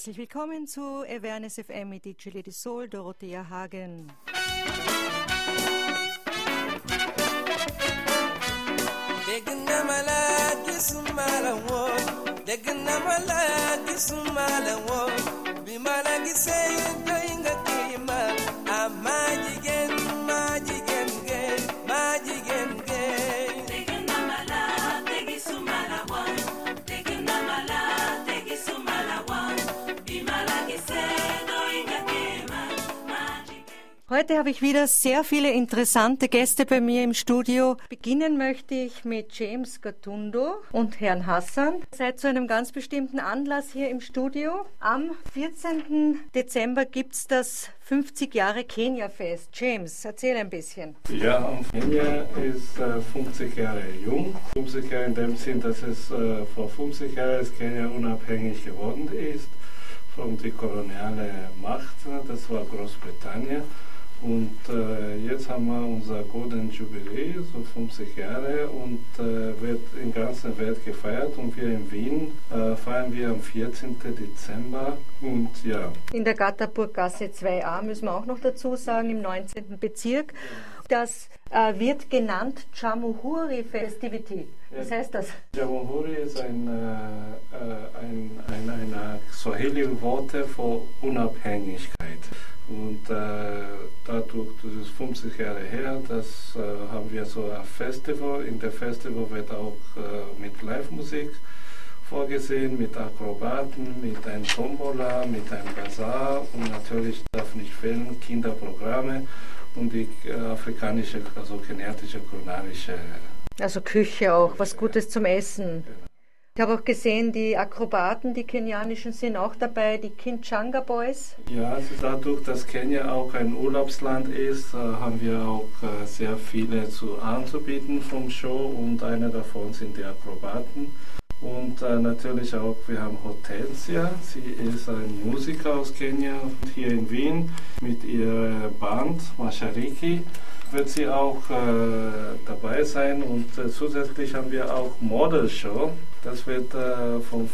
herzlich willkommen zu Awareness FM mit DJ Lady Soul, Dorothea Hagen. Bimala Heute habe ich wieder sehr viele interessante Gäste bei mir im Studio. Beginnen möchte ich mit James Gatundo und Herrn Hassan. Seid zu einem ganz bestimmten Anlass hier im Studio. Am 14. Dezember gibt es das 50 Jahre Kenia-Fest. James, erzähl ein bisschen. Ja, Kenia ist äh, 50 Jahre jung. 50 Jahre in dem Sinn, dass es äh, vor 50 Jahren ist Kenia unabhängig geworden ist von der kolonialen Macht. Das war Großbritannien. Und äh, jetzt haben wir unser Golden Jubilee, so 50 Jahre, und äh, wird in ganzen Welt gefeiert. Und wir in Wien äh, feiern wir am 14. Dezember. Und ja. In der Gatterburggasse 2a müssen wir auch noch dazu sagen, im 19. Bezirk. Das äh, wird genannt Chamuhuri Festivity. Was heißt das? Jamhuri ist ein, äh, äh, ein, ein, ein Swahili-Wort für Unabhängigkeit. Und äh, dadurch, das ist 50 Jahre her, das äh, haben wir so ein Festival. In der Festival wird auch äh, mit Live-Musik vorgesehen, mit Akrobaten, mit einem Tombola, mit einem Bazar und natürlich darf nicht fehlen Kinderprogramme und die äh, afrikanische, also genetische, kulinarische. Also Küche auch, was Gutes zum Essen. Ich habe auch gesehen, die Akrobaten, die kenianischen, sind auch dabei, die Kinchanga Boys. Ja, also dadurch, dass Kenia auch ein Urlaubsland ist, äh, haben wir auch äh, sehr viele zu anzubieten vom Show und einer davon sind die Akrobaten. Und äh, natürlich auch, wir haben Hortensia, sie ist ein Musiker aus Kenia hier in Wien mit ihrer Band Mashariki wird sie auch äh, dabei sein und äh, zusätzlich haben wir auch Model Show. Das wird äh, von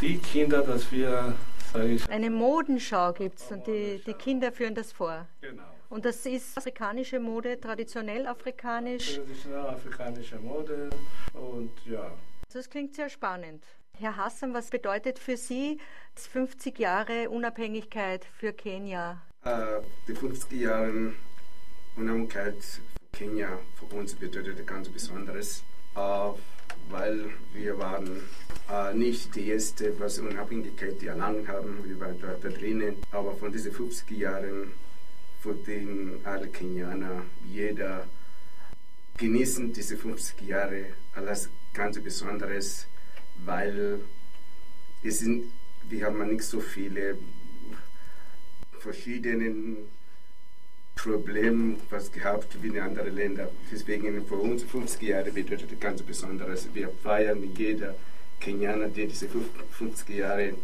die Kinder, dass wir, sage ich, Eine Modenschau gibt es und die, die Kinder führen das vor. genau. Und das ist afrikanische Mode, traditionell afrikanisch. Traditionelle afrikanische Mode und ja. Das klingt sehr spannend. Herr Hassan, was bedeutet für Sie 50 Jahre Unabhängigkeit für Kenia? Äh, die 50 Jahre Unabhängigkeit für Kenia für uns bedeutet ganz Besonderes, äh, weil wir waren äh, nicht die erste, was Unabhängigkeit erlangt haben, wir waren da, drinnen, aber von diesen 50 Jahren, für den alle Kenianer, jeder genießen diese 50 Jahre alles ganz Besonderes, weil es sind, wir haben nicht so viele verschiedene Probleme was gehabt wie in anderen Ländern. Deswegen für uns 50 Jahre bedeutet ganz Besonderes. Wir feiern jeder Kenianer, der diese 50 Jahre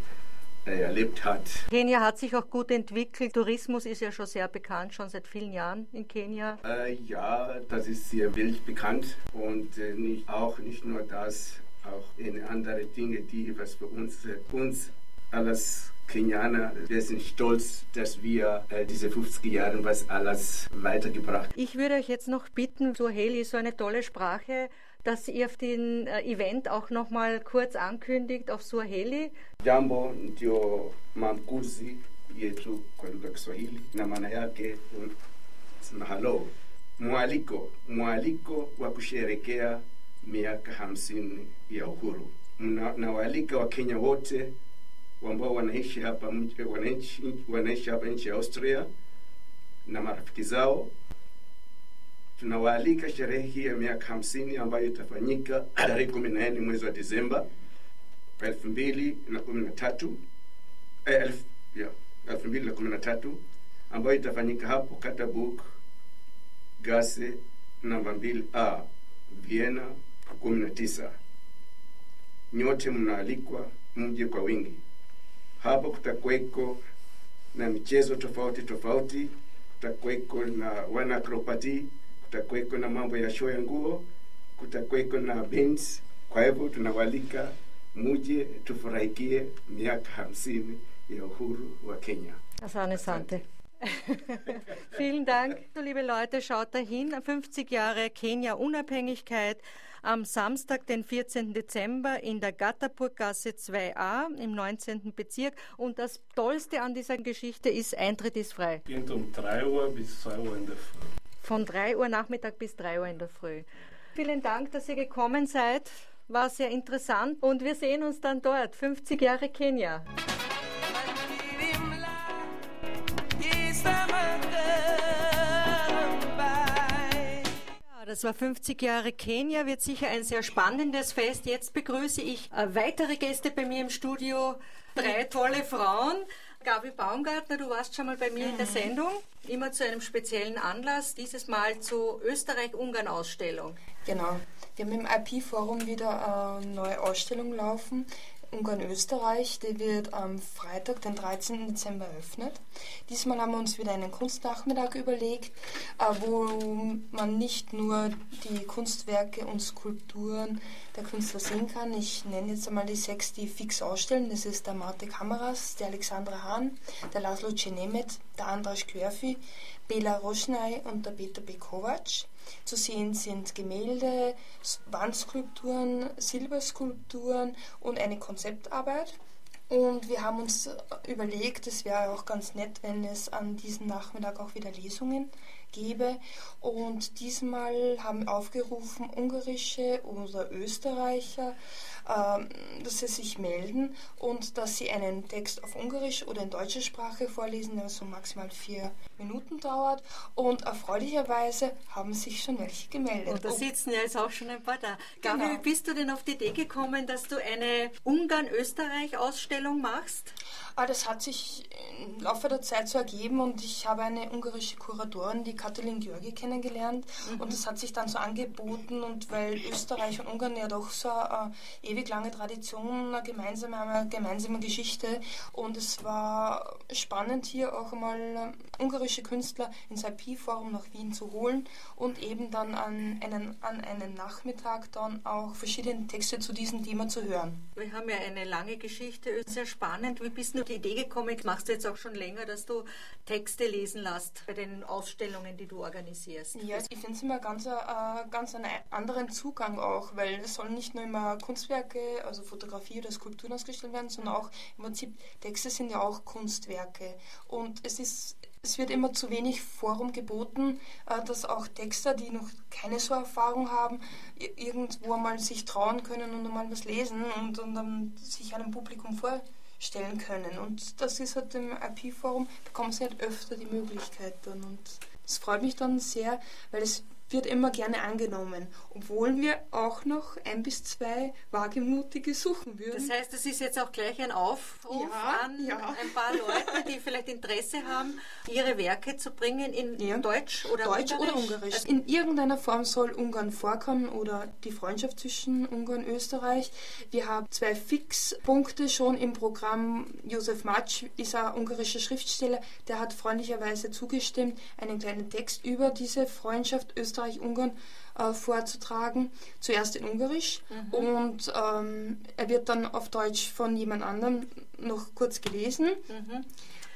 äh, erlebt hat. Kenia hat sich auch gut entwickelt. Tourismus ist ja schon sehr bekannt, schon seit vielen Jahren in Kenia. Äh, ja, das ist sehr weltbekannt und äh, nicht, auch nicht nur das, auch in andere Dinge, die was für uns, äh, uns alles Kenianer, wir sind stolz, dass wir äh, diese 50 Jahre was alles weitergebracht Ich würde euch jetzt noch bitten, Suaheli ist so eine tolle Sprache, dass ihr auf den äh, Event auch noch mal kurz ankündigt auf Suaheli. Jambo ndio maamkuzi yetu kwa lugha ya Kiswahili na maana yake sema halo, mwaliko, mwaliko wa kusherekea miaka hamsini ya uhuru. Mna- Nawaalika Wakenya wote ambao wanaishi hapa wanaishi, wanaishi hapa nchi ya Austria na marafiki zao. Tunawaalika sherehe hii ya miaka hamsini ambayo itafanyika tarehe kumi na nne mwezi wa Disemba elfu mbili na kumi na tatu eh, ya, elfu mbili na kumi na tatu ambayo itafanyika hapo Katabuk Gase namba mbili a Vienna kumi na tisa. Nyote mnaalikwa mje kwa wingi. Hapo kutakuweko na michezo tofauti tofauti, kutakuweko na wanaakropati, kutakuweko na mambo ya show ya nguo, kutakuweko na bands. Kwa hivyo tunawalika muje tufurahikie miaka hamsini ya uhuru wa Kenya. Asante Sante. Vielen Dank. Liebe Leute, schaut dahin. 50 Jahre Kenia Unabhängigkeit am Samstag, den 14. Dezember in der Gatterburggasse 2a im 19. Bezirk. Und das Tollste an dieser Geschichte ist, Eintritt ist frei. Beginnt um 3 Uhr bis 2 Uhr in der Früh. Von 3 Uhr Nachmittag bis 3 Uhr in der Früh. Vielen Dank, dass ihr gekommen seid. War sehr interessant und wir sehen uns dann dort. 50 Jahre Kenia. Das war 50 Jahre Kenia, wird sicher ein sehr spannendes Fest. Jetzt begrüße ich äh, weitere Gäste bei mir im Studio. Drei tolle Frauen. Gabi Baumgartner, du warst schon mal bei mir in der Sendung, immer zu einem speziellen Anlass, dieses Mal zur Österreich-Ungarn-Ausstellung. Genau. Wir haben im IP-Forum wieder eine neue Ausstellung laufen. Ungarn-Österreich, die wird am Freitag, den 13. Dezember eröffnet. Diesmal haben wir uns wieder einen Kunstnachmittag überlegt, äh, wo man nicht nur die Kunstwerke und Skulpturen der Künstler sehen kann. Ich nenne jetzt einmal die sechs, die fix ausstellen. Das ist der Marte Kameras, der Alexandra Hahn, der Laszlo Cenemet, der Andras Querfi, Bela Roschnay und der Peter Bekovac. Zu sehen sind Gemälde, Wandskulpturen, Silberskulpturen und eine Konzeptarbeit. Und wir haben uns überlegt, es wäre auch ganz nett, wenn es an diesem Nachmittag auch wieder Lesungen gäbe. Und diesmal haben aufgerufen ungarische oder Österreicher, dass sie sich melden und dass sie einen Text auf Ungarisch oder in deutscher Sprache vorlesen, der so maximal vier Minuten dauert. Und erfreulicherweise haben sich schon welche gemeldet. Und da Oh, sitzen ja jetzt auch schon ein paar da. Gabi, Genau. wie bist du denn auf die Idee gekommen, dass du eine Ungarn-Österreich-Ausstellung machst? Ah, das hat sich im Laufe der Zeit so ergeben und ich habe eine ungarische Kuratorin, die Katalin Georgi, kennengelernt und das hat sich dann so angeboten und weil Österreich und Ungarn ja doch so eine ewig lange Tradition, eine gemeinsame, eine gemeinsame Geschichte und es war spannend hier auch einmal äh, ungarische Künstler ins IP-Forum nach Wien zu holen und eben dann an einen, an einen Nachmittag dann auch verschiedene Texte zu diesem Thema zu hören. Wir haben ja eine lange Geschichte, sehr spannend. Wie bist du auf die Idee gekommen? Machst du jetzt auch schon länger, dass du Texte lesen lässt bei den Ausstellungen, die du organisierst? Ja, ich finde es immer ganz, äh, ganz einen anderen Zugang auch, weil es sollen nicht nur immer Kunstwerke, also Fotografie oder Skulpturen ausgestellt werden, sondern auch im Prinzip Texte sind ja auch Kunstwerke. Und es ist es wird immer zu wenig Forum geboten, äh, dass auch Texter, die noch keine so Erfahrung haben, irgendwo mal sich trauen können und mal was lesen und, und dann sich einem Publikum vorstellen können. Und das ist halt im IP-Forum, bekommen sie halt öfter die Möglichkeit dann. Und es freut mich dann sehr, weil es wird immer gerne angenommen, obwohl wir auch noch ein bis zwei Wagemutige suchen würden. Das heißt, es ist jetzt auch gleich ein Aufruf Ja, an ja. ein paar Leute, die vielleicht Interesse haben, ihre Werke zu bringen in Ja. Deutsch oder Deutsch Ungarisch. oder Ungarisch. In irgendeiner Form soll Ungarn vorkommen oder die Freundschaft zwischen Ungarn und Österreich. Wir haben zwei Fixpunkte schon im Programm. Josef Matsch ist ein ungarischer Schriftsteller, der hat freundlicherweise zugestimmt, einen kleinen Text über diese Freundschaft Österreich-Ungarn äh, vorzutragen. Zuerst in Ungarisch und ähm, er wird dann auf Deutsch von jemand anderem noch kurz gelesen.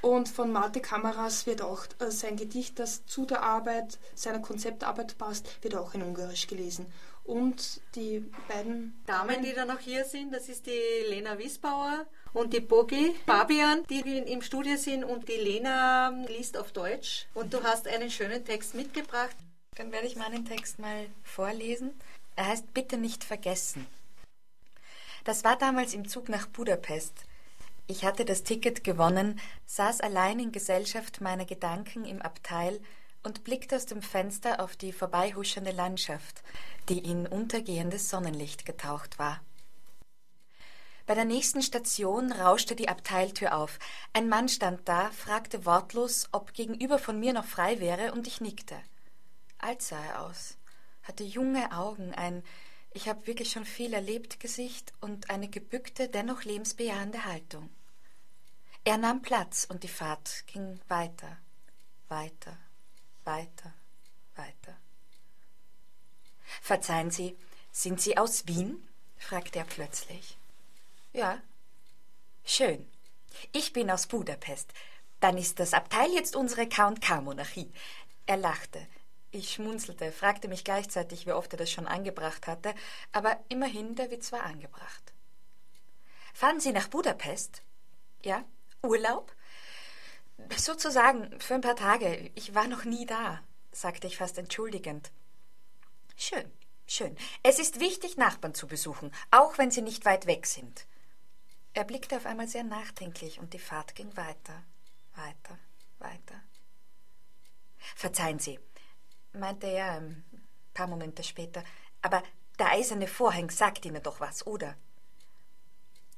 Und von Marte Kameras wird auch äh, sein Gedicht, das zu der Arbeit, seiner Konzeptarbeit passt, wird auch in Ungarisch gelesen. Und die beiden Damen, die da noch hier sind, das ist die Lena Wiesbauer und die Bogi Fabian, die im Studio sind und die Lena liest auf Deutsch und du hast einen schönen Text mitgebracht. Dann werde ich meinen Text mal vorlesen. Er heißt Bitte nicht vergessen. Das war damals im Zug nach Budapest. Ich hatte das Ticket gewonnen, saß allein in Gesellschaft meiner Gedanken im Abteil und blickte aus dem Fenster auf die vorbeihuschende Landschaft, die in untergehendes Sonnenlicht getaucht war. Bei der nächsten Station rauschte die Abteiltür auf. Ein Mann stand da, fragte wortlos, ob gegenüber von mir noch frei wäre, und ich nickte. Alt sah er aus, hatte junge Augen, ein ich habe wirklich schon viel erlebt Gesicht und eine gebückte, dennoch lebensbejahende Haltung. Er nahm Platz und die Fahrt ging weiter, weiter, weiter, weiter. Verzeihen Sie, sind Sie aus Wien? fragte er plötzlich. Ja. Schön. Ich bin aus Budapest. Dann ist das Abteil jetzt unsere K&K-Monarchie. Er lachte. Ich schmunzelte, fragte mich gleichzeitig, wie oft er das schon angebracht hatte, aber immerhin, der Witz war angebracht. Fahren Sie nach Budapest? Ja? Urlaub? Sozusagen, für ein paar Tage. Ich war noch nie da, sagte ich fast entschuldigend. Schön, schön. Es ist wichtig, Nachbarn zu besuchen, auch wenn sie nicht weit weg sind. Er blickte auf einmal sehr nachdenklich und die Fahrt ging weiter, weiter, weiter. Verzeihen Sie, meinte er ein paar Momente später, aber der eiserne Vorhang sagt Ihnen doch was, oder?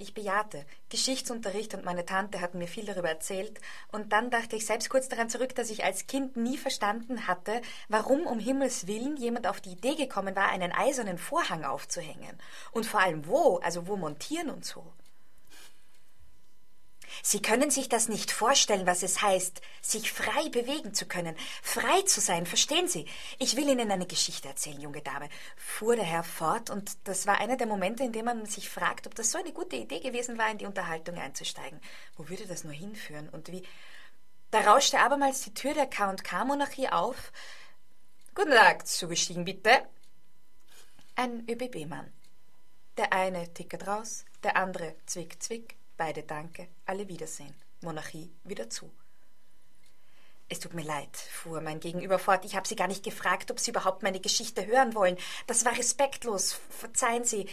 Ich bejahte. Geschichtsunterricht und meine Tante hatten mir viel darüber erzählt, und dann dachte ich selbst kurz daran zurück, dass ich als Kind nie verstanden hatte, warum um Himmels willen jemand auf die Idee gekommen war, einen eisernen Vorhang aufzuhängen. Und vor allem wo, also wo montieren und so. Sie können sich das nicht vorstellen, was es heißt, sich frei bewegen zu können, frei zu sein, verstehen Sie? Ich will Ihnen eine Geschichte erzählen, junge Dame, fuhr der Herr fort, und das war einer der Momente, in dem man sich fragt, ob das so eine gute Idee gewesen war, in die Unterhaltung einzusteigen. Wo würde das nur hinführen und wie? Da rauschte abermals die Tür der K&K-Monarchie auf. Guten Tag, zugestiegen bitte. Ein ÖBB-Mann. Der eine tickert raus, der andere zwick, zwick, Beide Danke, alle Wiedersehen. Monarchie wieder zu. Es tut mir leid, fuhr mein Gegenüber fort. Ich habe Sie gar nicht gefragt, ob Sie überhaupt meine Geschichte hören wollen. Das war respektlos. Verzeihen Sie.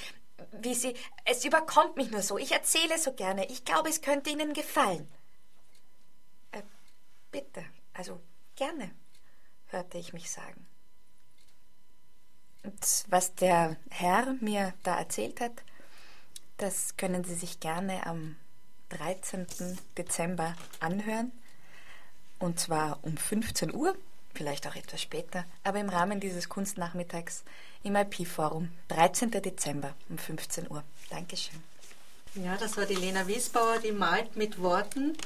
Wie Sie. Es überkommt mich nur so. Ich erzähle so gerne. Ich glaube, es könnte Ihnen gefallen. Äh, bitte. Also gerne, hörte ich mich sagen. Und was der Herr mir da erzählt hat, das können Sie sich gerne am 13. Dezember anhören. Und zwar um 15 Uhr, vielleicht auch etwas später, aber im Rahmen dieses Kunstnachmittags im IP-Forum. 13. Dezember um 15 Uhr. Dankeschön. Ja, das war die Lena Wiesbauer, die malt mit Worten.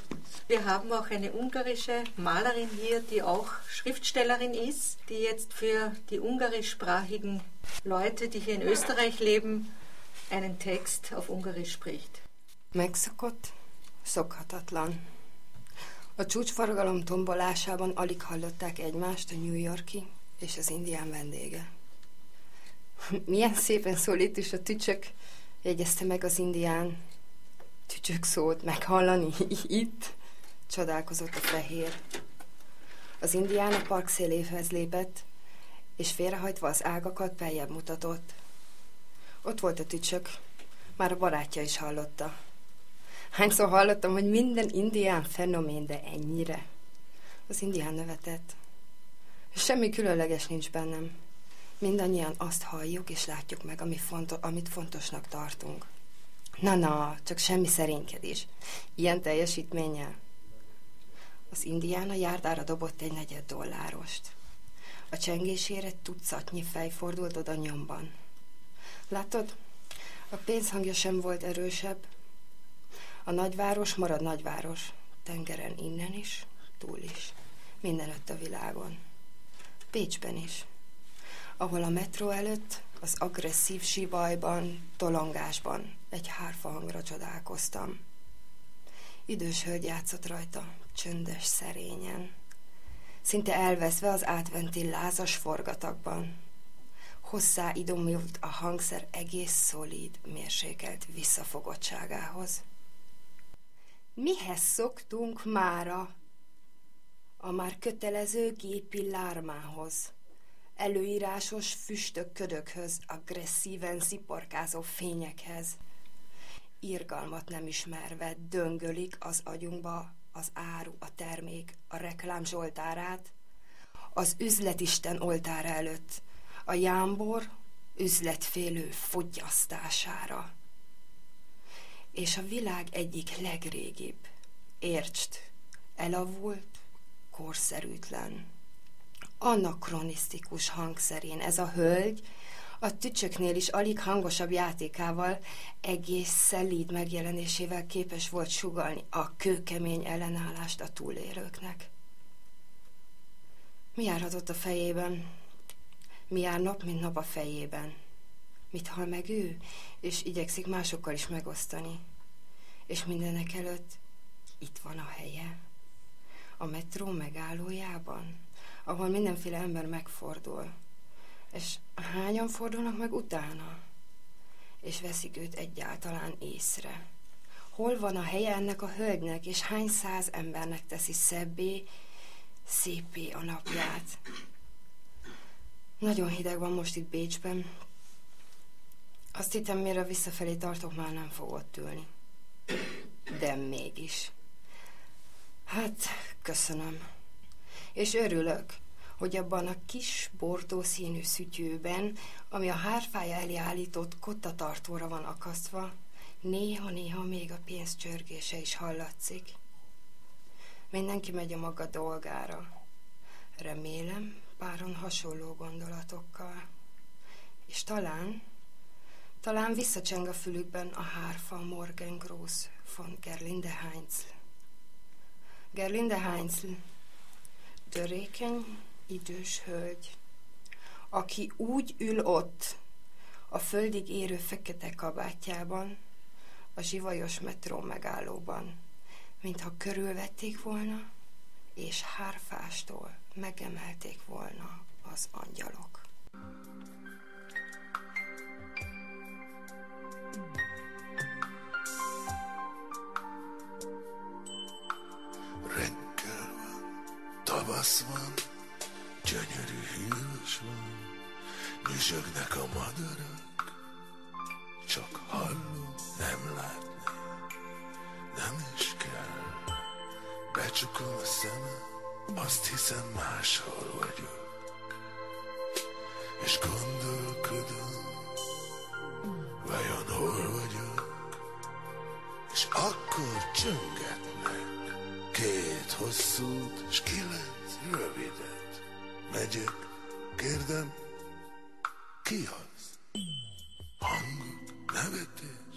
Wir haben auch eine ungarische Malerin hier, die auch Schriftstellerin ist, die jetzt für die ungarischsprachigen Leute, die hier in Österreich leben, einen Text auf Ungarisch spricht. Megszokott, szokhatatlan. A csúcsforgalom tombolásában alig hallották egymást a New Yorki és az indián vendége. Milyen szépen szól itt is a tücsök, jegyezte meg az indián. Tücsök szót meghallani itt, csodálkozott a fehér. Az indián a park széléhez lépett, és félrehajtva az ágakat beljebb mutatott. Ott volt a tücsök, már a barátja is hallotta. Hányszor hallottam, hogy minden indián fenomén, de ennyire. Az indián nevetett. Semmi különleges nincs bennem. Mindannyian azt halljuk és látjuk meg, ami fonto- amit fontosnak tartunk. Na-na, csak semmi szerénykedés. Ilyen teljesítménnyel. Az indián a járdára dobott egy negyed dollárost. A csengésére tucatnyi fej fordult oda nyomban. Látod? A pénzhangja sem volt erősebb. A nagyváros marad nagyváros. Tengeren innen is, túl is. Mindenütt a világon. Pécsben is. Ahol a metró előtt, az agresszív sivajban, tolongásban egy hárfa hangra csodálkoztam. Idős hölgy játszott rajta, csöndes, szerényen. Szinte elveszve az átventi lázas forgatakban hozzá idomult a hangszer egész szolid, mérsékelt visszafogottságához. Mihez szoktunk mára? A már kötelező gépi lármához, előírásos füstök ködökhöz, agresszíven sziporkázó fényekhez. Irgalmat nem ismerve döngölik az agyunkba az áru, a termék, a reklám zsoltárát, az üzletisten oltára előtt, a jámbor üzletfélő fogyasztására. És a világ egyik legrégibb, értsd, elavult, korszerűtlen, anakronisztikus hangszerén ez a hölgy a tücsöknél is alig hangosabb játékával, egész szelíd megjelenésével képes volt sugalni a kőkemény ellenállást a túlélőknek. Mi járhatott a fejében? Mi jár nap, mint nap a fejében? Mit hal meg ő, és igyekszik másokkal is megosztani? És mindenek előtt itt van a helye. A metró megállójában, ahol mindenféle ember megfordul. És hányan fordulnak meg utána? És veszik őt egyáltalán észre. Hol van a helye ennek a hölgynek, és hány száz embernek teszi szebbé, szépé a napját? Nagyon hideg van most itt Bécsben. Azt hittem, mire visszafelé tartok, már nem fog ott ülni. De mégis. Hát, köszönöm. És örülök, hogy abban a kis bordó színű szütyőben, ami a hárfája elé állított kottatartóra van akasztva, néha-néha még a pénz csörgése is hallatszik. Mindenki megy a maga dolgára. Remélem, páron hasonló gondolatokkal. És talán, talán visszacseng a fülükben a hárfa Morgan Gross von Gerlinde Heinzl. Gerlinde Heinzl, törékeny, idős hölgy, aki úgy ül ott, a földig érő fekete kabátjában, a zsivajos metró megállóban, mintha körülvették volna, és hárfástól megemelték volna az angyalok. Reggel van, tavasz van, gyönyörű hűvös van, nyüzsögnek a madarak, csak hallom, nem látni, nem is kell. Becsukom a szemem, azt hiszem máshol vagyok, és gondolkodom, vajon hol vagyok, és akkor csöngetnek két hosszút, és kilenc rövidet. Megyek, kérdem, ki az? Hangok, nevetés,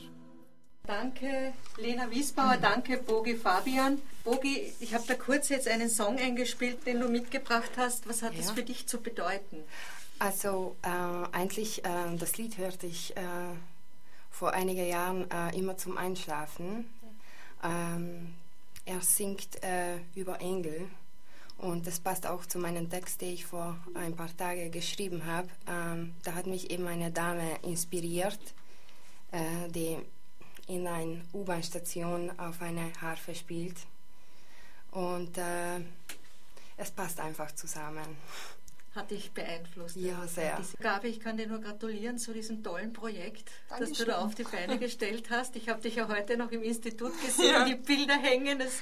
Danke, Lena Wiesbauer, danke, Bogi Fabian. Bogi, ich habe da kurz jetzt einen Song eingespielt, den du mitgebracht hast. Was hat das Ja. für dich zu bedeuten? Also äh, eigentlich, äh, das Lied hörte ich äh, vor einigen Jahren äh, immer zum Einschlafen. Ähm, er singt äh, über Engel und das passt auch zu meinem Text, den ich vor ein paar Tagen geschrieben habe. Ähm, da hat mich eben eine Dame inspiriert, äh, die in einer U-Bahn-Station auf einer Harfe spielt. Und äh, es passt einfach zusammen. Hat dich beeinflusst? Ja, sehr. Gabe, ich kann dir nur gratulieren zu diesem tollen Projekt, das du Dankeschön. da auf die Beine gestellt hast. Ich habe dich ja heute noch im Institut gesehen, die Bilder hängen. Es,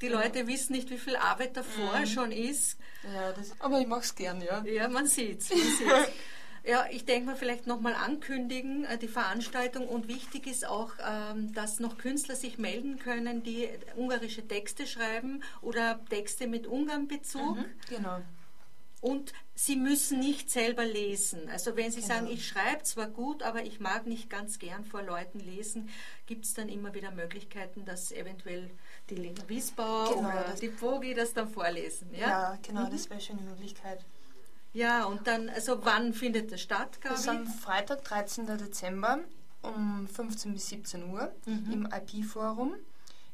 die Leute wissen nicht, wie viel Arbeit davor Mhm. schon ist. Ja, das, aber ich mache es gern, ja. Ja, man sieht's. Man sieht's. Ja, ich denke mal vielleicht nochmal ankündigen, äh, die Veranstaltung und wichtig ist auch, ähm, dass noch Künstler sich melden können, die ungarische Texte schreiben oder Texte mit Ungarn-Bezug. Genau. Und Sie müssen nicht selber lesen. Also wenn Sie Genau. sagen, ich schreibe zwar gut, aber ich mag nicht ganz gern vor Leuten lesen, gibt es dann immer wieder Möglichkeiten, dass eventuell die Lena Wiesbauer Genau, oder die Bogi das dann vorlesen. Ja, Ja, genau, das wäre schon eine Möglichkeit. Ja und dann, also wann findet das statt, Das ist Gabi? am Freitag, 13. Dezember um 15 bis 17 Uhr im IP-Forum.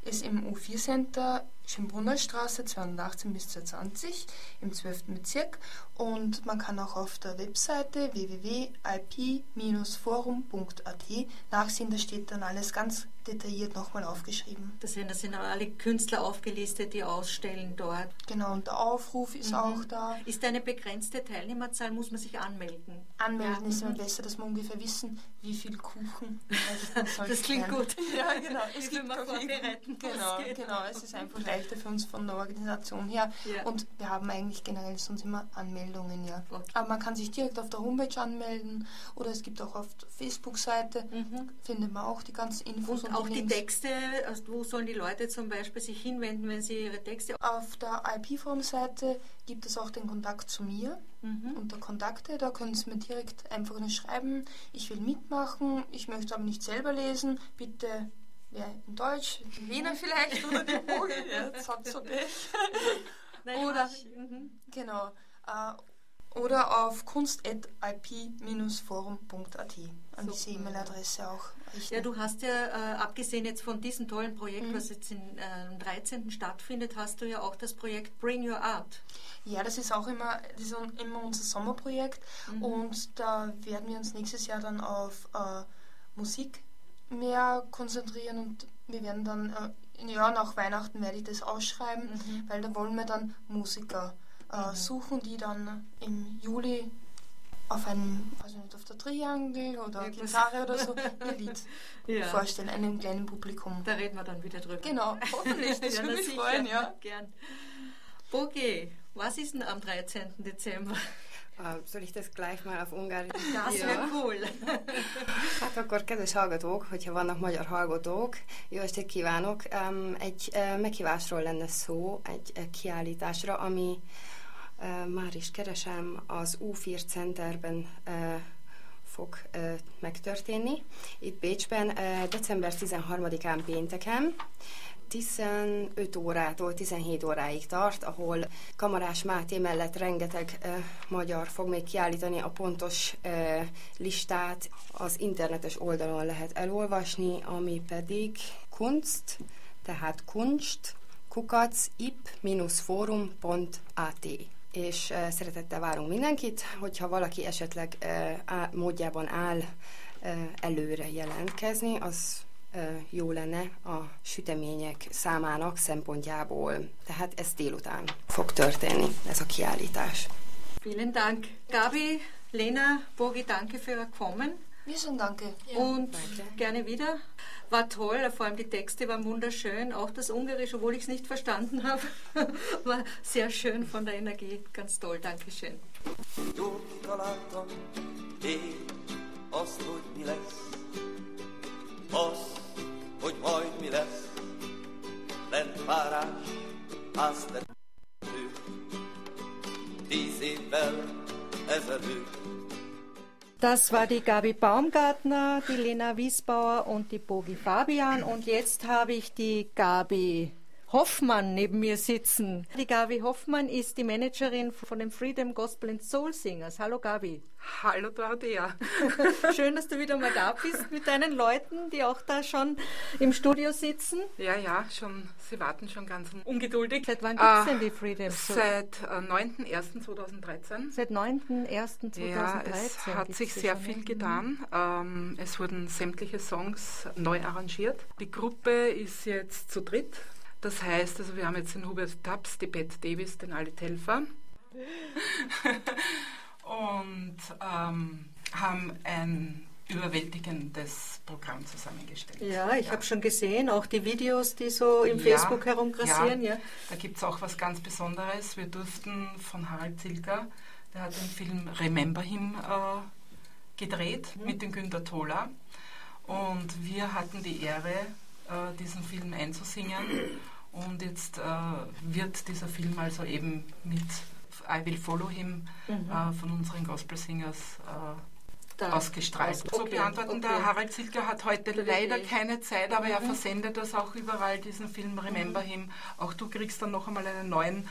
Ist im U4-Center Schönbrunner Straße 218 bis 220 im 12. Bezirk. Und man kann auch auf der Webseite www.ip-forum.at nachsehen. Da steht dann alles ganz detailliert nochmal aufgeschrieben. Das sind, das sind alle Künstler aufgelistet, die ausstellen dort. Genau, und der Aufruf ist auch da. Ist eine begrenzte Teilnehmerzahl, muss man sich anmelden. Anmelden Ja, ist immer mhm. besser, dass wir ungefähr wissen, wie viel Kuchen Das klingt werden. gut. Ja, genau. Es gibt man vorbereiten genau. genau. Es ist einfach leichter für uns von der Organisation her. Ja. Und wir haben eigentlich generell sonst immer Anmeldungen, ja. Okay. Aber man kann sich direkt auf der Homepage anmelden oder es gibt auch auf der Facebook-Seite, findet man auch die ganzen Infos Und auch die Links. Texte, also wo sollen die Leute zum Beispiel sich hinwenden, wenn sie ihre Texte Auf der IP-Forum-Seite gibt es auch den Kontakt zu mir. Mhm. Unter Kontakte, da können Sie mir direkt einfach nur schreiben, ich will mitmachen, ich möchte aber nicht selber lesen, bitte wer in Deutsch, die Lena vielleicht oder die Bogen, ja. Nein, Oder- mhm. Genau. Äh, Oder auf kunst.ip-forum.at an diese. E-Mail-Adresse auch richten. Ja, du hast ja, äh, abgesehen jetzt von diesem tollen Projekt, Mhm. was jetzt in, äh, am 13. stattfindet, hast du ja auch das Projekt Bring Your Art. Ja, das ist auch immer, das ist immer unser Sommerprojekt Mhm. und da werden wir uns nächstes Jahr dann auf äh, Musik mehr konzentrieren und wir werden dann, äh, ja, nach Weihnachten werde ich das ausschreiben, Mhm. weil da wollen wir dann Musiker äh, suchen, die dann im Juli auf einem, weiß ich nicht, auf der Triangel oder Irgendwas. Gitarre oder so ihr Lied Ja. vorstellen, einem kleinen Publikum. Da reden wir dann wieder drüber. Genau, hoffentlich, das Ja, würde mich freuen, ja. Gern. Bogi, was ist denn am 13. Dezember? Uh, Soll ich das gleich mal auf Ungarisch Das wäre cool. Hát akkor, kedves hallgatók, hogyha vannak magyar hallgatók, jó estét kívánok! Egy uh, meghívásról lenne szó, egy uh, kiállításra, ami uh, már is keresem, az U4 Centerben fog megtörténni. Itt Bécsben december 13-án pénteken, 15 órától 17 óráig tart, ahol Kamarás Máté mellett rengeteg uh, magyar fog még kiállítani a pontos uh, listát. Az internetes oldalon lehet elolvasni, ami pedig kunst, tehát kunst, kukac, ip-forum.at és uh, szeretettel várunk mindenkit, hogyha valaki esetleg uh, á, módjában áll uh, előre jelentkezni, az jó lenne a sütemények számának szempontjából. Tehát ez délután fog történni, ez a kiállítás. Vielen Dank. Gabi, Lena, Bogi, danke für Ihr Kommen. Wir sind danke. Und gerne wieder. War toll, vor allem die Texte waren wunderschön. Auch das Ungarisch, obwohl ich es nicht verstanden habe, war sehr schön von der Energie. Ganz toll. Jól kitaláltam, én azt, hogy mi lesz. Azt, hogy majd mi lesz. Lent párás, háztető. Tíz évvel ezelőtt. Das war die Gabi Baumgartner, die Lena Wiesbauer und die Bogi Fabian. Und jetzt habe ich die Gabi Hoffmann neben mir sitzen. Die Gabi Hoffmann ist die Managerin von den Freedom Gospel and Soul Singers. Hallo Gabi. Hallo Dorothea. Schön, dass du wieder mal da bist mit deinen Leuten, die auch da schon im Studio sitzen. Ja, ja, schon, Sie warten schon ganz ungeduldig. Seit wann gibt es Äh, denn die Freedom Soul? Seit äh, 9.01.2013. Seit 9.01.2013. Ja, es hat sich sehr schon, viel ne? getan. Ähm, es wurden sämtliche Songs neu arrangiert. Die Gruppe ist jetzt zu dritt. Das heißt, also wir haben jetzt den Hubert Taps, die Bette Davis, den Ali Telfer und ähm, haben ein überwältigendes Programm zusammengestellt. Ja, ich habe schon gesehen, auch die Videos, die so im Facebook herumgrassieren. Ja. Da gibt es auch was ganz Besonderes. Wir durften von Harald Zilker, der hat den Film Remember Him äh, gedreht mit dem Günter Tola. Und wir hatten die Ehre, äh, diesen Film einzusingen. Und jetzt äh, wird dieser Film also eben mit I Will Follow Him äh, von unseren Gospel-Singers äh, Da. ausgestrahlt. Aus- So okay, beantworten. okay. Der Harald Zilker hat heute Der leider keine Zeit, aber er versendet das auch überall, diesen Film Remember Him. Auch du kriegst dann noch einmal einen neuen,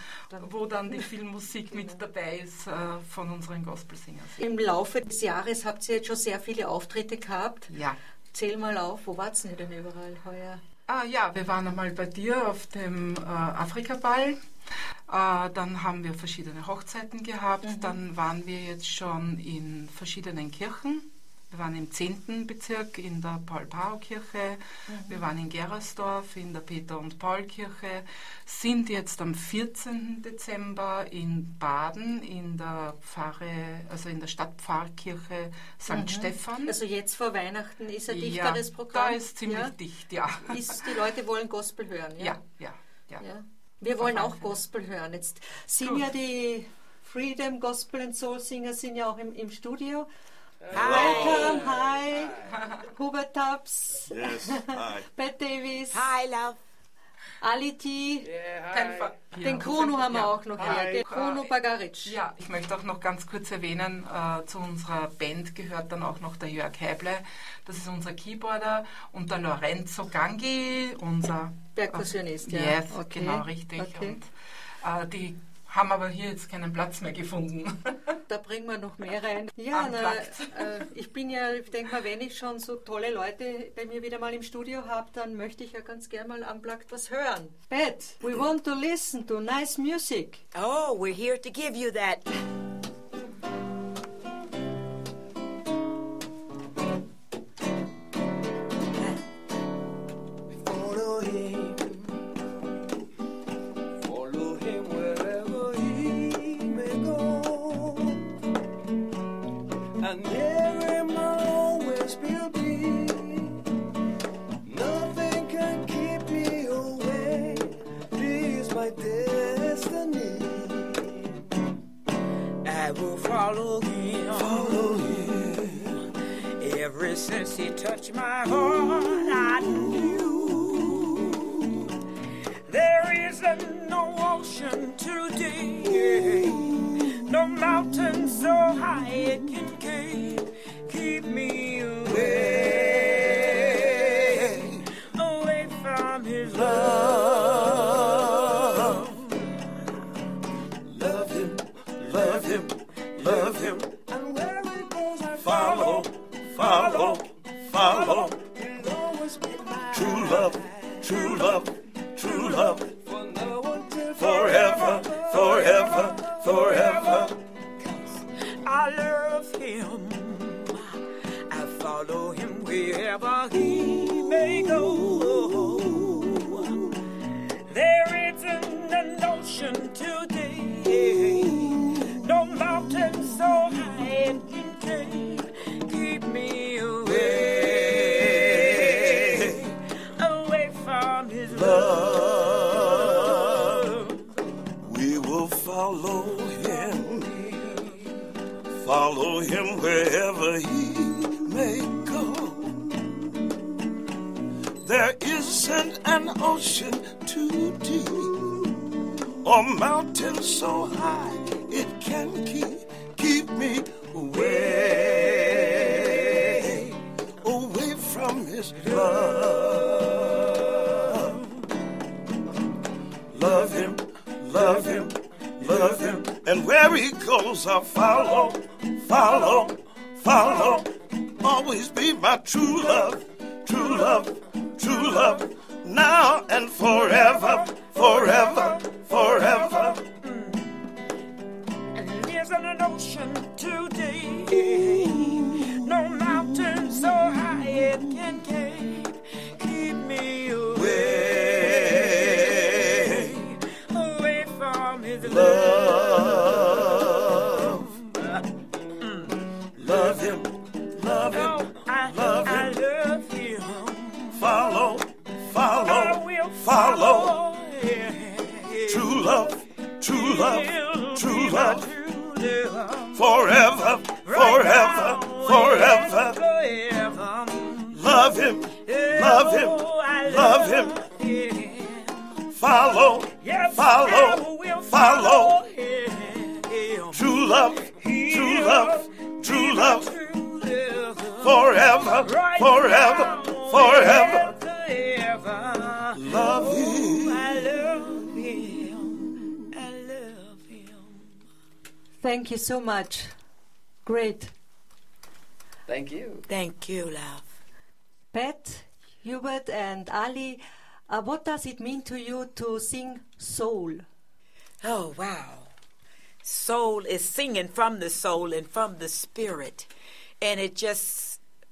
wo dann die Filmmusik mit dabei ist äh, von unseren Gospel-Singers. Im Laufe des Jahres habt ihr jetzt schon sehr viele Auftritte gehabt. Ja. Zähl mal auf, wo wart ihr denn überall heuer? Ah ja, wir waren einmal bei dir auf dem äh, Afrika-Ball. Äh, dann haben wir verschiedene Hochzeiten gehabt. Dann waren wir jetzt schon in verschiedenen Kirchen. Wir waren im 10. Bezirk in der Paul-Pao-Kirche. Wir waren in Gerersdorf in der Peter- und Paul-Kirche. Sind jetzt am 14. Dezember in Baden in der Pfarre, also in der Stadtpfarrkirche St. Stephan. Also jetzt vor Weihnachten ist ein ja, dichteres da Programm. ist ziemlich ja? dicht, ja. Ist, die Leute wollen Gospel hören. Ja. Ja, ja, ja. Ja. Wir wollen auch. Gospel hören. Jetzt sind Gut. ja die Freedom Gospel and Soul Singer sind ja auch im, im Studio. Äh, Welcome, hi, Hubert Tubbs, Yes, hi. Bette Davis, Hi, love. Ali T, Kein den Chrono haben wir ja. auch noch hier, den Chrono Bagaric. Ja, ich möchte auch noch ganz kurz erwähnen, äh, zu unserer Band gehört dann auch noch der Jörg Heible, das ist unser Keyboarder, und der Lorenzo Gangi, unser Perkussionist, ja. Yes, Okay, genau, richtig. okay. Und äh, die haben aber hier jetzt keinen Platz mehr gefunden. Da bringen wir noch mehr rein. Ja, na, äh, ich bin ja, ich denke mal, wenn ich schon so tolle Leute bei mir wieder mal im Studio habe, dann möchte ich ja ganz gerne mal unplugged was hören. Beth, we want to listen to nice music. Oh, we're here to give you that. Him wherever he may go. There isn't an ocean today, no mountain so high it can keep me away, away from his love. We will follow him, follow him wherever he an ocean too deep, or mountain so high it can keep keep me away, away from his love. Love him, love him, love him. And where he goes, I'll follow, follow, follow. Always be my true love, true love, true love. Now and forever, forever. follow. True love, true love, true love. Forever, forever, forever. Love him, love him, love him. Follow, follow, follow. True love, true love, true love. Forever, forever, forever. Love him. I love him. I love him. Thank you so much. Great. Thank you. Thank you, love. Pat, Hubert, and Ali, uh, what does it mean to you to sing soul? Oh, wow. Soul is singing from the soul and from the spirit. And it just,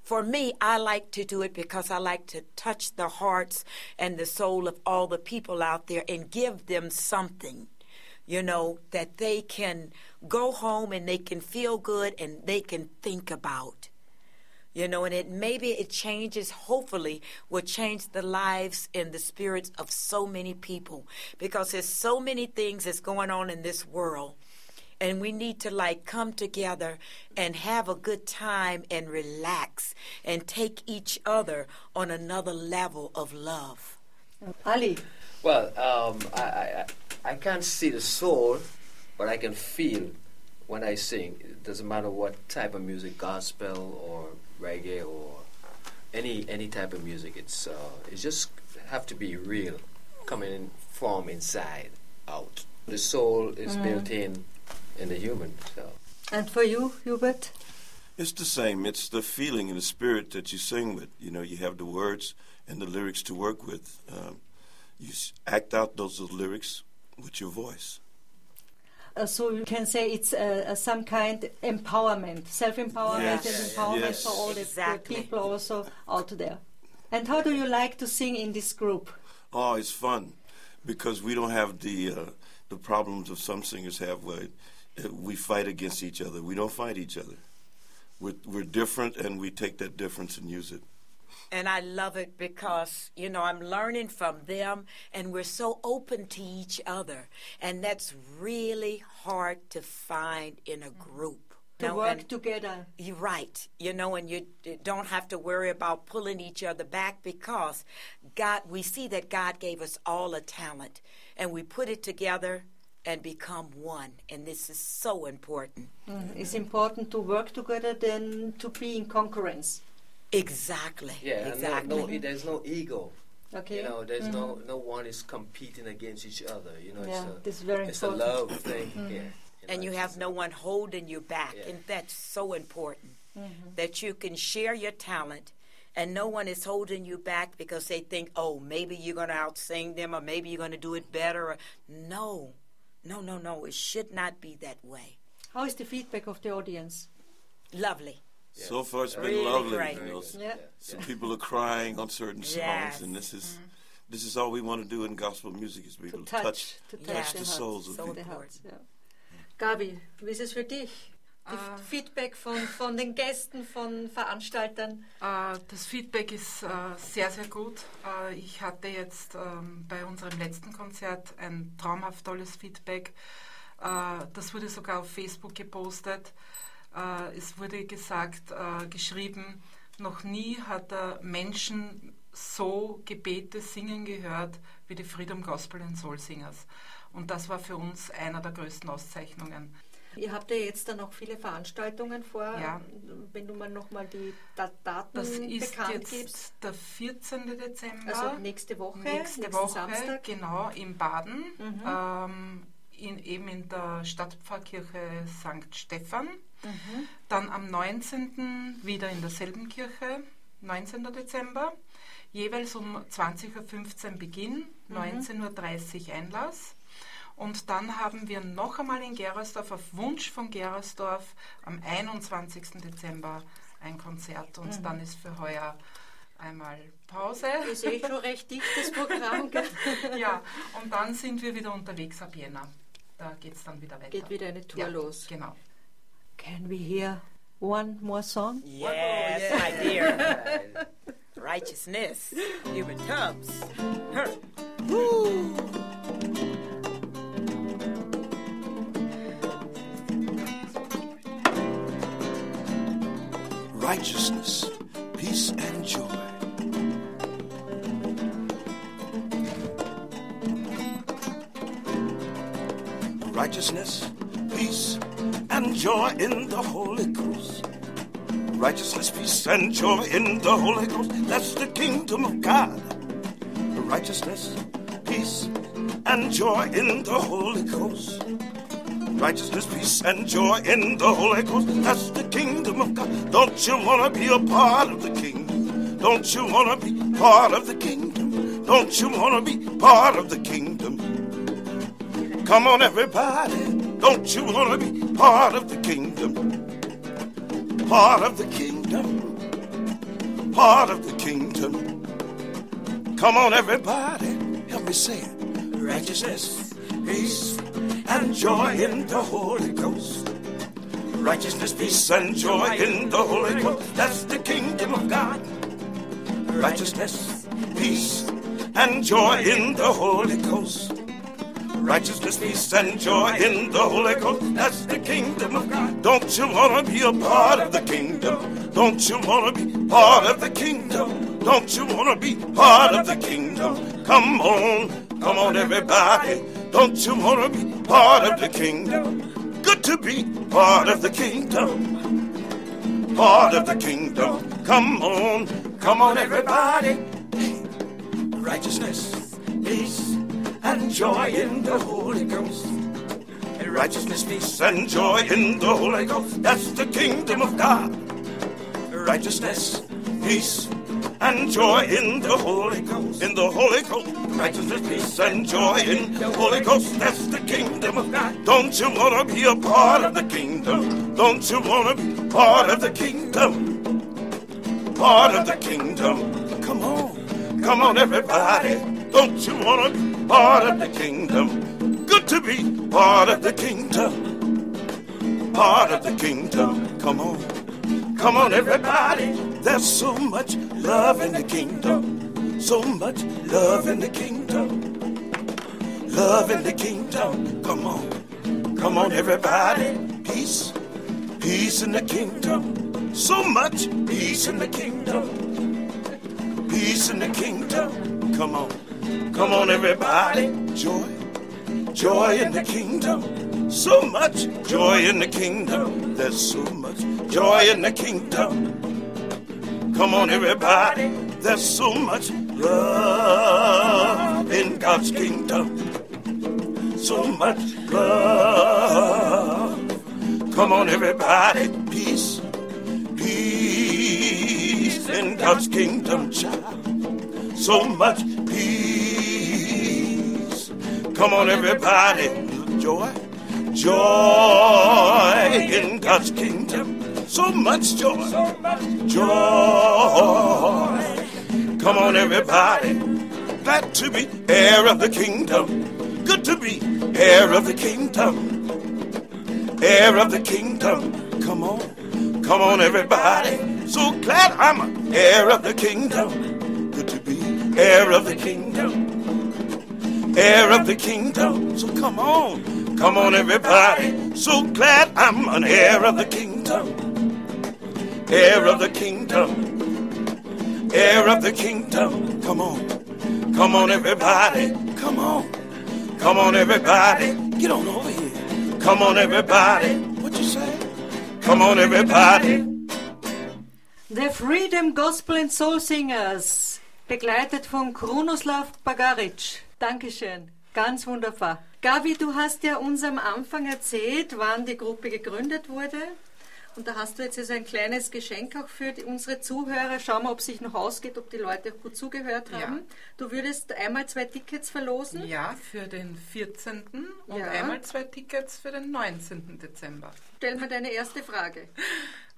for me, I like to do it because I like to touch the hearts and the soul of all the people out there and give them something, you know, that they can go home and they can feel good and they can think about you know and it maybe it changes hopefully will change the lives and the spirits of so many people because there's so many things that's going on in this world and we need to like come together and have a good time and relax and take each other on another level of love Ali, Well, um, I, I, I I can't see the soul, but I can feel when I sing. It doesn't matter what type of music, gospel or reggae or any any type of music. It's uh, it just have to be real, coming in from inside out. the soul is Mm. built in in the human. So And for you, Hubert? It's the same. It's the feeling and the spirit that you sing with. You know, you have the words and the lyrics to work with. Um, you s- act out those lyrics with your voice. Uh, so you can say it's uh, uh, some kind empowerment, self-empowerment Yes. and empowerment Yes. for all the- the, Exactly. people also out there. And how do you like to sing in this group? Oh, it's fun because we don't have the uh, the problems of some singers have where we fight against each other. We don't fight each other. We're, we're different, and we take that difference and use it. And I love it because, you know, I'm learning from them and we're so open to each other. And that's really hard to find in a group. To know, work and together. You're right. You know, and you d- don't have to worry about pulling each other back because God, we see that God gave us all a talent and we put it together and become one. And this is so important. Mm, It's important to work together than to be in concurrence. Exactly. yeah, exactly. no, no, there's no ego. Okay. You know, there's no Mhm. no one is competing against each other. You know, Yeah, it's a, this is very it's a love thing. Mhm. Yeah. and you have no one holding you back, Yeah. and that's so important. Mhm. That you can share your talent, and no one is holding you back because they think, oh, maybe you're going to outsing them, or maybe you're going to do it better. Or, no, no, no, no. It should not be that way. How is the feedback of the audience? Lovely. So far, it's been Really lovely. great. You know, Very good. Yeah. Some people are crying on certain songs, Yes. and this mm-hmm. is this is all we want to do in gospel music is be able to touch, touch, to touch touch the the hearts, souls of so people. the hearts, ja. Gabi, wie ist es für dich? Ah. Feedback von, von den Gästen, von Veranstaltern? Äh, Das Feedback ist äh, sehr, sehr gut. Äh, Ich hatte jetzt ähm, bei unserem letzten Konzert ein traumhaft tolles Feedback. Äh, Das wurde sogar auf Facebook gepostet. Es wurde gesagt, geschrieben, noch nie hat er Menschen so Gebete singen gehört wie die Freedom Gospel and Soul Singers. Und das war für uns einer der größten Auszeichnungen. Ihr habt ja jetzt dann noch viele Veranstaltungen vor. Ja. Wenn du mal nochmal die Da- Daten Das ist bekannt jetzt gibst. der 14. Dezember. Also nächste Woche, Nächste Woche, Samstag. genau, in Baden. Mhm. Ähm, in, eben in der Stadtpfarrkirche St. Stephan. Mhm. Dann am 19. wieder in derselben Kirche, 19. Dezember. Jeweils um 20.15 Uhr Beginn, Mhm. 19.30 Uhr Einlass. Und dann haben wir noch einmal in Gerersdorf auf Wunsch von Gerersdorf am 21. Dezember ein Konzert. Und Mhm. dann ist für heuer einmal Pause. Ist eh schon recht dichtes Programm. ja, und dann sind wir wieder unterwegs ab Jänner. Da geht es dann wieder weiter. Geht wieder eine Tour ja, los. Genau. Can we hear one more song? Yes, my dear. Righteousness. Human Tubbs. Her. Woo. Righteousness, peace, and joy. Righteousness, peace, and joy in the Holy Ghost. Righteousness, peace, and joy in the Holy Ghost. That's the kingdom of God. Righteousness, peace, and joy in the Holy Ghost. Righteousness, peace, and joy in the Holy Ghost. That's the kingdom of God. Don't you want to be a part of the kingdom? Don't you want to be part of the kingdom? Don't you want to be part of the kingdom? Come on, everybody. Don't you want to be part of the kingdom? Part of the kingdom. Part of the kingdom. Come on, everybody. Help me say it. Righteousness, peace, and joy in the Holy Ghost. Righteousness, peace, and joy in the Holy Ghost. That's the kingdom of God. Righteousness, peace, and joy in the Holy Ghost. Righteousness, peace, and joy in the Holy Ghost. That's the kingdom of God. Don't you want to be a part of the kingdom? Don't you want to be part of the kingdom? Don't you want to be part of the kingdom? Come on, come on, everybody. Don't you want to be part of the kingdom? Good to be part of the kingdom. Part of the kingdom. Come on, come on, everybody. Righteousness, peace, and joy in the Holy Ghost. Righteousness, peace, and joy in the Holy Ghost. That's the kingdom of God. Righteousness, peace, and joy in the Holy Ghost. In the Holy Ghost. Righteousness, peace, and joy in the Holy Ghost. That's the kingdom of God. Don't you want to be a part of the kingdom? Don't you want to be part of the kingdom? Part of the kingdom. Come on. Come on, everybody. Don't you want to be part of the kingdom? Good to be part of the kingdom. Part of the kingdom. Come on. Come on, everybody. There's so much love in the kingdom. So much love in the kingdom. Love in the kingdom. Come on. Come on, everybody. Peace. Peace in the kingdom. So much peace in the kingdom. Peace in the kingdom. Come on. Come on, everybody. Joy. Joy in the kingdom. So much joy in the kingdom. There's so much joy in the kingdom. Come on, everybody. There's so much love in God's kingdom. So much love. Come on, everybody. Peace. Peace in God's kingdom, child. So much peace. Come on, everybody. Joy. Joy in God's kingdom. So much joy. Joy. Come on, everybody. Glad to be heir of the kingdom. Good to be heir of the kingdom. Heir of the kingdom. Come on. Come on, everybody. So glad I'm heir of the kingdom. Good to be heir of the kingdom. Heir of the kingdom. So come on. Come on, everybody. So glad I'm an heir of the kingdom. Heir of the kingdom. Heir of the kingdom. Come on. Come on, everybody. Come on. Come on, everybody. Get on over here. Come on, everybody. What you say? Come on, everybody. The Freedom Gospel and Soul Singers, begleitet von Kronoslav Bagaric. Dankeschön, ganz wunderbar. Gabi, du hast ja uns am Anfang erzählt, wann die Gruppe gegründet wurde. Und da hast du jetzt also ein kleines Geschenk auch für die, unsere Zuhörer. Schauen wir, ob es sich noch ausgeht, ob die Leute auch gut zugehört haben. Ja. Du würdest einmal zwei Tickets verlosen. Ja, für den 14. und Ja. einmal zwei Tickets für den 19. Dezember. Stell mir deine erste Frage.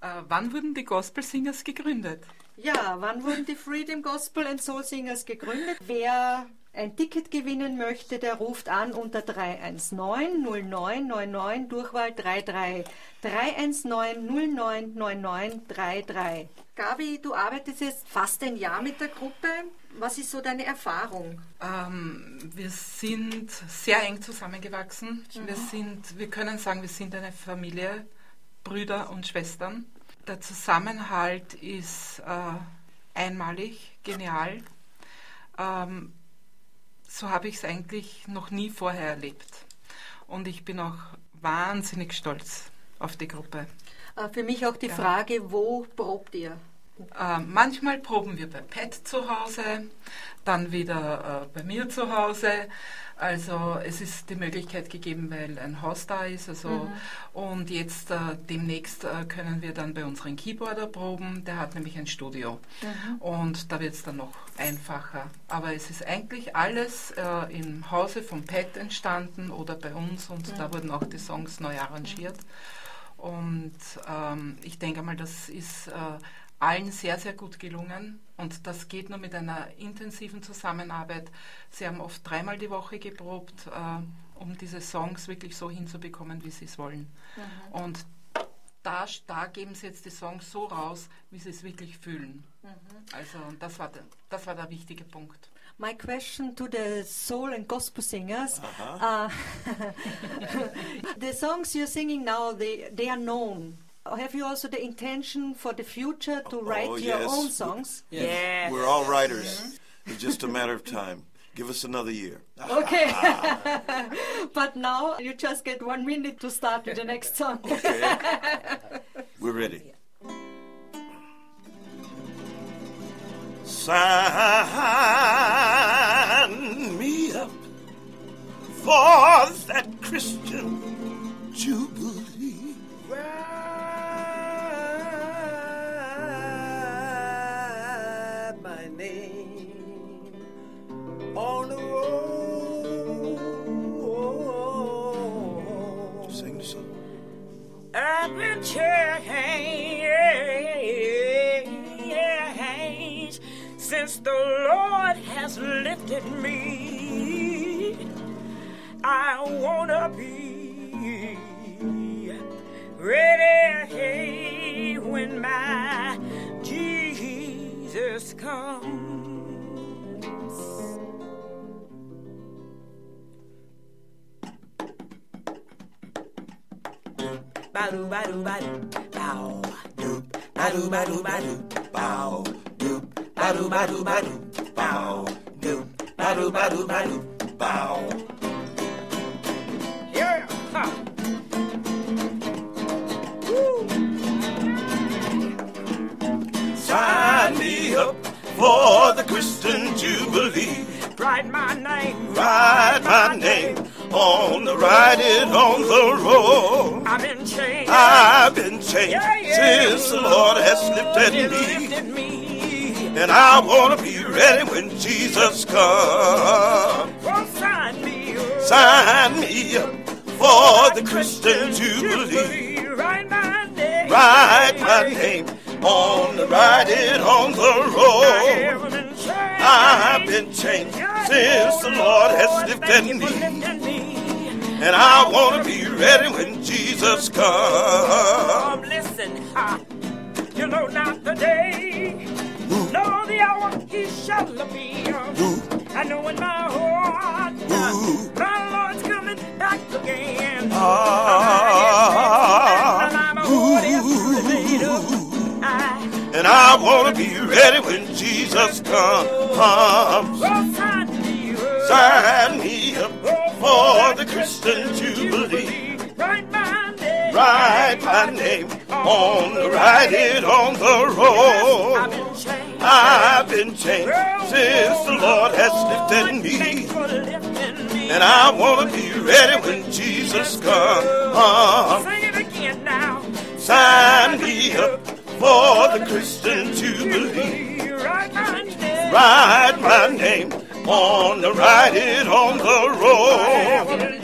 Äh, wann wurden die Gospel Singers gegründet? Ja, wann wurden die Freedom Gospel and Soul Singers gegründet? Wer ein Ticket gewinnen möchte, der ruft an unter 319 0999 Durchwahl 33. 319 0999 33. Gabi, du arbeitest jetzt fast ein Jahr mit der Gruppe. Was ist so deine Erfahrung? Ähm, wir sind sehr eng zusammengewachsen. Wir, sind, wir können sagen, wir sind eine Familie, Brüder und Schwestern. Der Zusammenhalt ist äh, einmalig, genial. Ähm, so habe ich es eigentlich noch nie vorher erlebt. Und ich bin auch wahnsinnig stolz auf die Gruppe. Äh, Für mich auch die Ja. Frage, wo probt ihr? Äh, manchmal proben wir bei Pat zu Hause, dann wieder äh, bei mir zu Hause. Also es ist die Möglichkeit gegeben, weil ein Haus da ist. Also, Und jetzt äh, demnächst äh, können wir dann bei unseren Keyboarder proben. Der hat nämlich ein Studio. Und da wird es dann noch einfacher. Aber es ist eigentlich alles äh, im Hause von Pat entstanden oder bei uns und da wurden auch die Songs neu arrangiert. Und ähm, ich denke mal, das ist äh, allen sehr, sehr gut gelungen. Und das geht nur mit einer intensiven Zusammenarbeit. Sie haben oft dreimal die Woche geprobt, äh, um diese Songs wirklich so hinzubekommen, wie sie es wollen. Und da, da geben sie jetzt die Songs so raus, wie sie es wirklich fühlen. Also und das war, der, das war der wichtige Punkt. My question to the soul and gospel singers. Uh, the songs you're singing now, they, they are known. have you also the intention for the future to oh, write oh, your yes. own songs? Yes. yes. We're all writers. It's just a matter of time. Give us another year. Okay. but now you just get one minute to start with the next song. okay. We're ready. Sign me up for that Christian jubilee. On the road. Sing the song. I've been changed since the Lord has lifted me. I wanna be ready when my Jesus comes. Badu badu badu bow doop badu badu badu bow doop badu badu badu bow doop badu badu badu bow. Yeah. Ha. Sign me up for the Christian Jubilee. Write my name. Write my name on the it on the road. I'm in. I've been changed since the Lord has lifted me. And I want to be ready when Jesus comes. Sign me up. Sign me up for the Christian Jubilee. Write my name. Write my name on the write it on the road. I've been changed since the Lord has lifted me. And I want to be ready when Jesus comes. Listen, ah, you know not the day, nor the hour he shall be. I know in my heart, ah, my Lord's coming back again. Ah. And I'm a holy made up. I And I want to be ready when Jesus comes. will sign me up. Sign me up for the Christian Jubilee. Write my name. Write my name on the write it on the road. I've been changed since the Lord has lifted me. And I want to be ready when Jesus comes. Sing it again now. Sign me up for the Christian Jubilee. Write my name. Write my name on the write it on the road.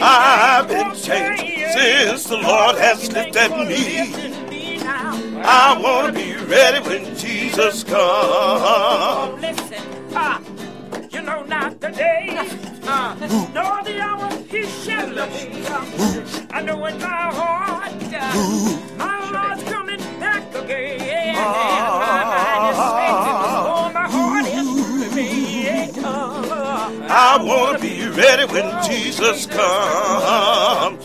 I've been changed since the Lord has lifted me. I want to be ready when Jesus comes. Listen, ah, you know not the day, ah, nor the hour he shall be. I know in my heart, ah, my Lord's coming back again. My mind is I want to be ready when Jesus comes.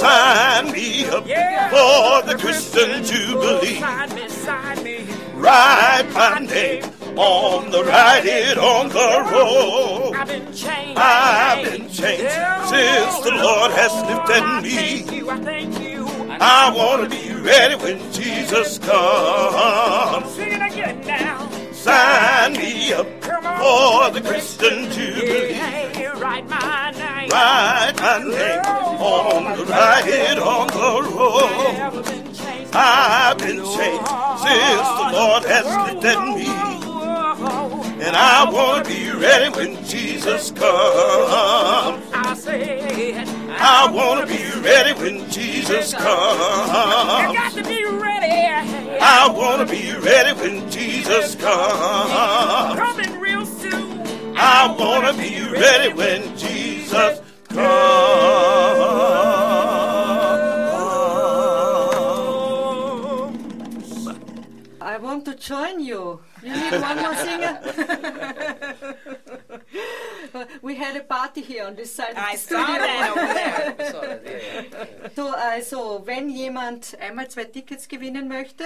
Sign me up. For the Christian Jubilee. Write my name on the write it on the road. I've been changed. I've been changed since the Lord has lifted me. I. I want to be ready when Jesus comes. Sing it again now. Sign me up for the Christian Jubilee. Hey, write my name. Write my name on the it on the road. I've been changed since the Lord has lifted me. And I want to be ready when Jesus comes. I said, I want to be ready when Jesus comes. you got to be ready. I want to be ready when Jesus comes. Coming real soon. I want to be ready when Jesus comes. I want to join you. You need one more singer? we had a party here on this side of the saw studio. that over there. I saw that, yeah, yeah. So, uh, also, wenn jemand einmal zwei Tickets gewinnen möchte,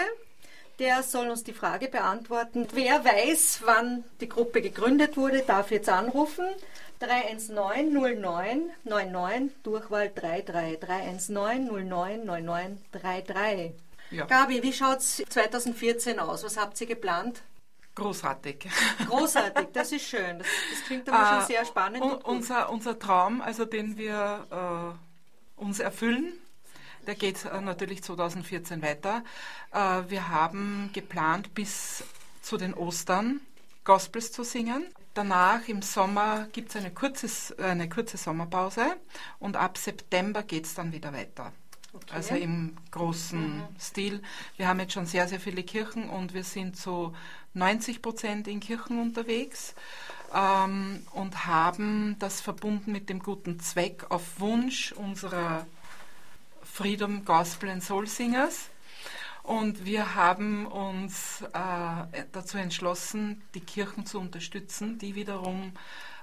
der soll uns die Frage beantworten. Wer weiß, wann die Gruppe gegründet wurde, darf jetzt anrufen. 319 09 99 Durchwahl 33. 319 09 99 33. Ja. Gabi, wie schaut es 2014 aus? Was habt ihr geplant? Großartig. Großartig, das ist schön. Das, das klingt aber schon Äh, sehr spannend. un- unser, unser Traum, also den wir äh, uns erfüllen, der geht äh, natürlich 2014 weiter. Äh, wir haben geplant, bis zu den Ostern Gospels zu singen. Danach im Sommer gibt es eine, kurzes, eine kurze Sommerpause und ab September geht es dann wieder weiter. Okay. Also im großen Mhm. Stil. Wir haben jetzt schon sehr, sehr viele Kirchen und wir sind zu 90 Prozent in Kirchen unterwegs ähm, und haben das verbunden mit dem guten Zweck auf Wunsch unserer Freedom Gospel and Soul Singers. Und wir haben uns äh, dazu entschlossen, die Kirchen zu unterstützen, die wiederum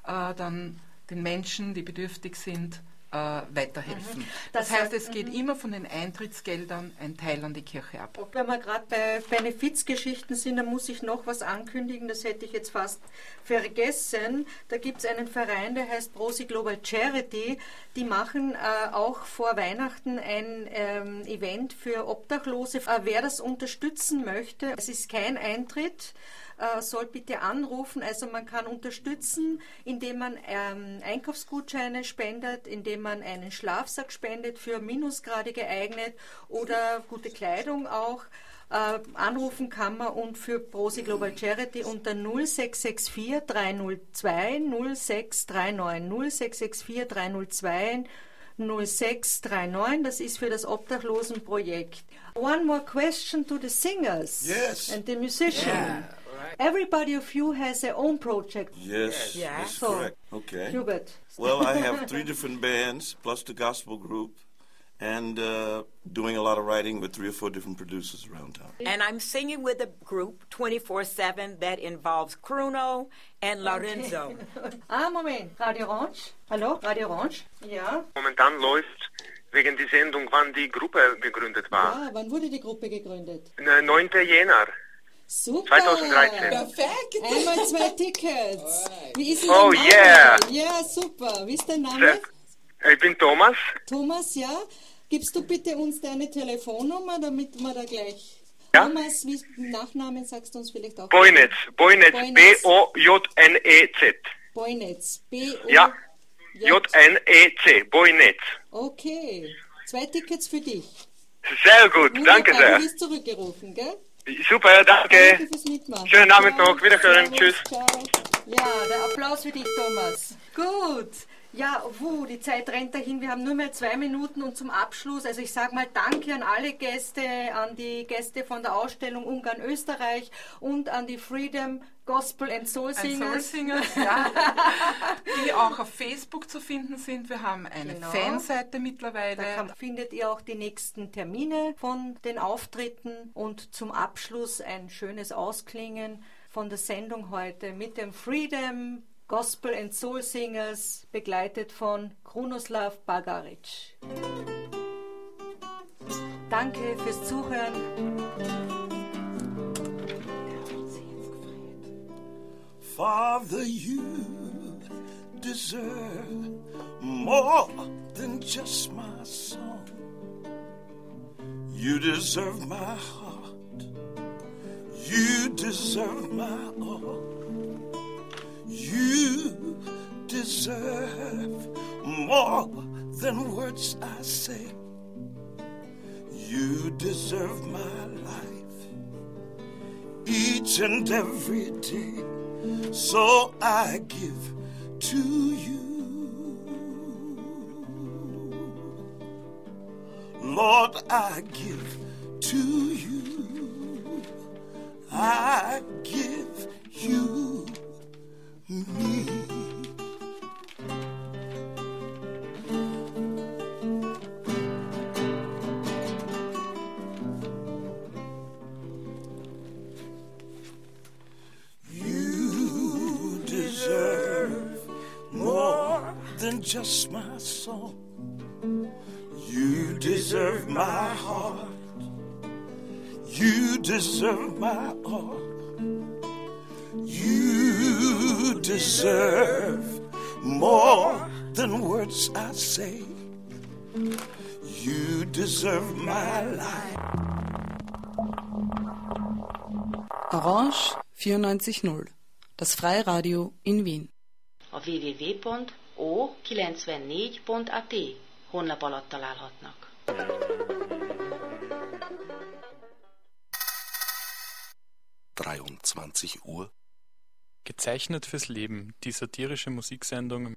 äh, dann den Menschen, die bedürftig sind, äh, weiterhelfen. Mhm. Das, Das heißt, es geht mhm. immer von den Eintrittsgeldern ein Teil an die Kirche ab. Wenn wir gerade bei Benefizgeschichten sind, dann muss ich noch was ankündigen, das hätte ich jetzt fast vergessen. Da gibt es einen Verein, der heißt Prosi Global Charity. Die machen äh, auch vor Weihnachten ein ähm, Event für Obdachlose. Äh, wer das unterstützen möchte, es ist kein Eintritt äh, soll bitte anrufen. Also man kann unterstützen, indem man ähm, Einkaufsgutscheine spendet, indem man einen Schlafsack spendet für Minusgrade geeignet oder gute Kleidung auch. Äh, anrufen kann man und für Prosi Global Charity unter 0664 302 0639 0664 302 0639. Das ist für das Obdachlosenprojekt. One more question to the singers Yes. and the musicians. Yeah, Everybody of you has their own project. Yes, Yeah. that's So, correct. Okay. Hubert. Well, I have three different bands plus the gospel group, and uh, doing a lot of writing with three or four different producers around town. And I'm singing with a group 24 7 that involves Bruno and Lorenzo. Ah, Moment. Radio Orange? Hallo? Radio Orange? Ja. Momentan läuft wegen die Sendung, wann die Gruppe gegründet war. Ah, wann wurde die Gruppe gegründet? Ne, 9. Jänner. Super. 2013. Perfekt. Einmal zwei Tickets. Wie ist denn Oh, Name? yeah. Ja, super. Wie ist dein Name? Ich bin Thomas. Thomas, ja. Gibst du bitte uns deine Telefonnummer, damit wir da gleich... Ja. Thomas, wie Nachnamen sagst du uns vielleicht auch? Boynetz. Boynetz. Boynetz. B-O-J-N-E-Z. Boynetz. B-O... Ja. J-N-E-C. Boynetz. Okay. Zwei Tickets für dich. Sehr gut. Danke Wunderbar, sehr. Du wirst zurückgerufen, gell? Super, danke. Danke. Schönen Abend noch. Wiederhören. Tschüss. Ciao. Ja, der Applaus für dich, Thomas. Gut. Ja, wuh, die Zeit rennt dahin. Wir haben nur mehr zwei Minuten und zum Abschluss, also ich sage mal Danke an alle Gäste, an die Gäste von der Ausstellung Ungarn Österreich und an die Freedom Gospel and Soul Ein Soul Singers. Singers, ja, die auch auf Facebook zu finden sind. Wir haben eine Genau. Fanseite mittlerweile. Da findet ihr auch die nächsten Termine von den Auftritten und zum Abschluss ein schönes Ausklingen von der Sendung heute mit dem Freedom Gospel and Soul Singers, begleitet von Krunoslav Bagaric. Danke fürs Zuhören. Father, you deserve more than just my song. You deserve my heart. You deserve my all. You deserve more than words I say. You deserve my life each and every day. So I give to you. Lord, I give to you. I give you You deserve more than just my song. You deserve my heart. You deserve my all. You deserve more than words I say. You deserve my life. Orange 94.0, das Freiradio in Wien. A www.o940.at honlap alatt találhatnak. 23 Uhr. Gezeichnet fürs Leben, die satirische Musiksendung